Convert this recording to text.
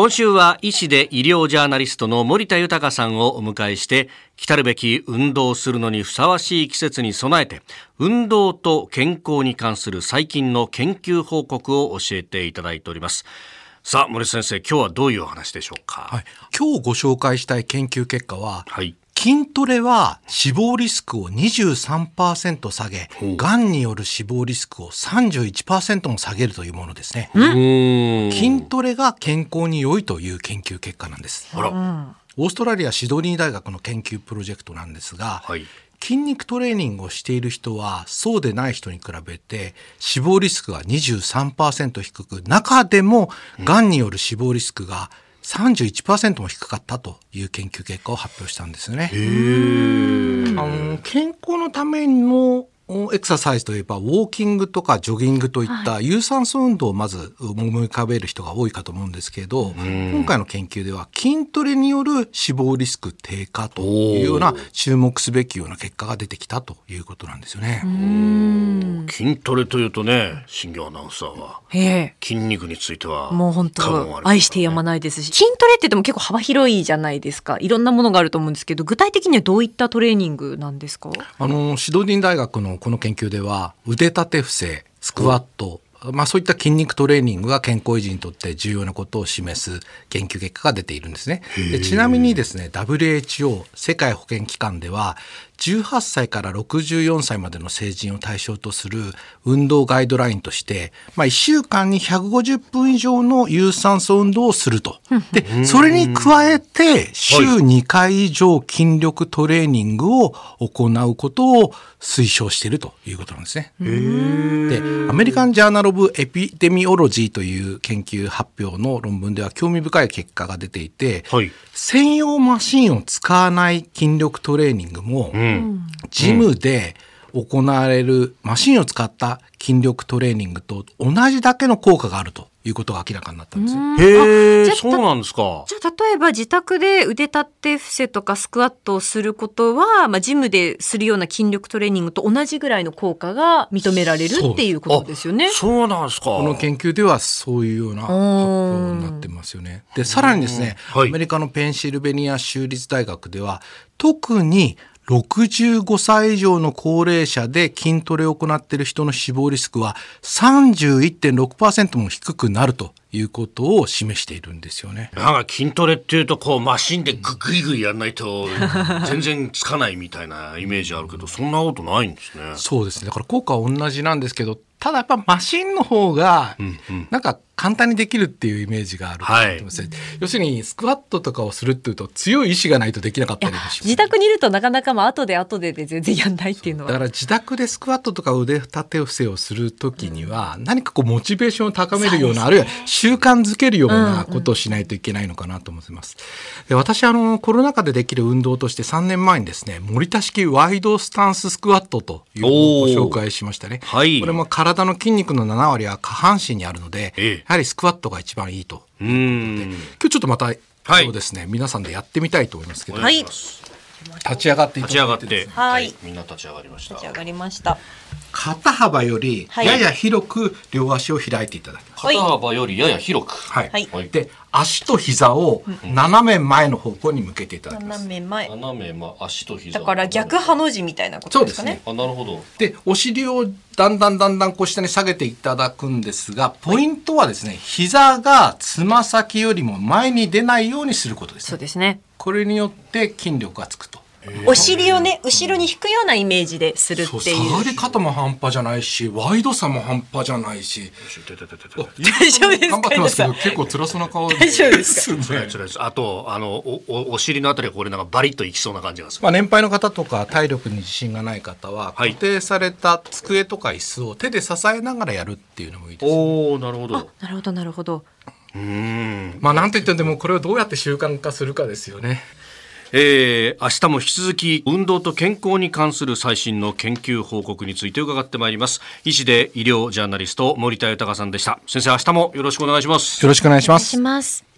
今週は医師で医療ジャーナリストの森田豊さんをお迎えして来たるべき運動するのにふさわしい季節に備えて運動と健康に関する最近の研究報告を教えていただいております。さあ森先生今日はどういうお話でしょうか、はい、今日ご紹介したい研究結果は、はい、筋トレは死亡リスクを23%下げ、がんによる死亡リスクを31%も下げるというものですね。筋トレが健康に良いという研究結果なんです。オーストラリアシドニー大学の研究プロジェクトなんですが、はい、筋肉トレーニングをしている人はそうでない人に比べて死亡リスクが23%低く中でもがん。による死亡リスクが31%も低かったという研究結果を発表したんですよね。あの健康のためのエクササイズといえばウォーキングとかジョギングといった有酸素運動をまず思い浮かべる人が多いかと思うんですけど今回の研究では筋トレによる死亡リスク低下というような注目すべきような結果が出てきたということなんですよね。筋トレというとね新業アナウンサーは筋肉についてはもう本当愛してやまないですし筋トレって言っても結構幅広いじゃないですか。いろんなものがあると思うんですけど具体的にはどういったトレーニングなんですか？あのシドニー大学のこの研究では腕立て伏せスクワット、まあ、そういった筋肉トレーニングが健康維持にとって重要なことを示す研究結果が出ているんですね。でちなみにですね WHO 世界保健機関では18歳から64歳までの成人を対象とする運動ガイドラインとして、まあ、1週間に150分以上の有酸素運動をすると。で、それに加えて週2回以上筋力トレーニングを行うことを推奨しているということなんですね。で、アメリカン・ジャーナル・オブ・エピデミオロジーという研究発表の論文では興味深い結果が出ていて、はい、専用マシンを使わない筋力トレーニングも、うん。ジムで行われるマシンを使った筋力トレーニングと同じだけの効果があるということが明らかになったんですよ。へえ、そうなんですか。じゃあ例えば自宅で腕立て伏せとかスクワットをすることは、まあジムでするような筋力トレーニングと同じぐらいの効果が認められるっていうことですよね。そうなんですか。この研究ではそういうような発表になってますよね。で、さらにですね、アメリカのペンシルベニア州立大学では特に65歳以上の高齢者で筋トレを行っている人の死亡リスクは31.6%も低くなるということを示しているんですよね。なんか筋トレっていうとこうマシンでググイグイやらないと全然つかないみたいなイメージあるけどそんなことないんですね。そうですね。だから効果は同じなんですけどただやっぱマシンの方がなんか簡単にできるっていうイメージがあると思います、はい、要するにスクワットとかをするっていうと強い意志がないとできなかったりもします。自宅にいるとなかなかまあ後で後でで全然やんないっていうのは。だから自宅でスクワットとか腕立て伏せをする時には何かこうモチベーションを高めるような、あるいは習慣づけるようなことをしないといけないのかなと思ってます。で私あのコロナ禍でできる運動として3年前にですね森田式ワイドスタンススクワットというのをご紹介しましたね。はい、これも体の筋肉の7割は下半身にあるので、ええ、やはりスクワットが一番いいということで。今日ちょっとまた、はい、そうですね。皆さんでやってみたいと思いますけど、はい、立ち上がって立ち上がって。はい、みんな立ち上がりました。立ち上がりました。肩幅よりやや広く両足を開いていただきます、肩幅よりやや広く。はい、はい、で足と膝を斜め前の方向に向けていただきます。斜め前。斜め前、足と膝。だから逆ハの字みたいなことですかね。ね。あ、なるほど。で、お尻をだんだんだんだんこう下に下げていただくんですが、ポイントはですね、膝がつま先よりも前に出ないようにすることです、そうですね。これによって筋力がつくと。お尻をね後ろに引くようなイメージでするっていう。下がり方も半端じゃないしワイドさも半端じゃないし。大丈夫です頑張ってますけど結構辛そうな顔大丈夫ですかあとあのおお尻のあたりこれなんかバリッといきそうな感じがする、まあ、年配の方とか体力に自信がない方は固定された机とか椅子を手で支えながらやるっていうのもいいです、ね、おなるほどなるほどなるほどうん。まあなんといってもこれをどうやって習慣化するかですよね。えー、明日も引き続き運動と健康に関する最新の研究報告について伺ってまいります。医師で医療ジャーナリスト森田豊さんでした。先生明日もよろしくお願いします。よろしくお願いします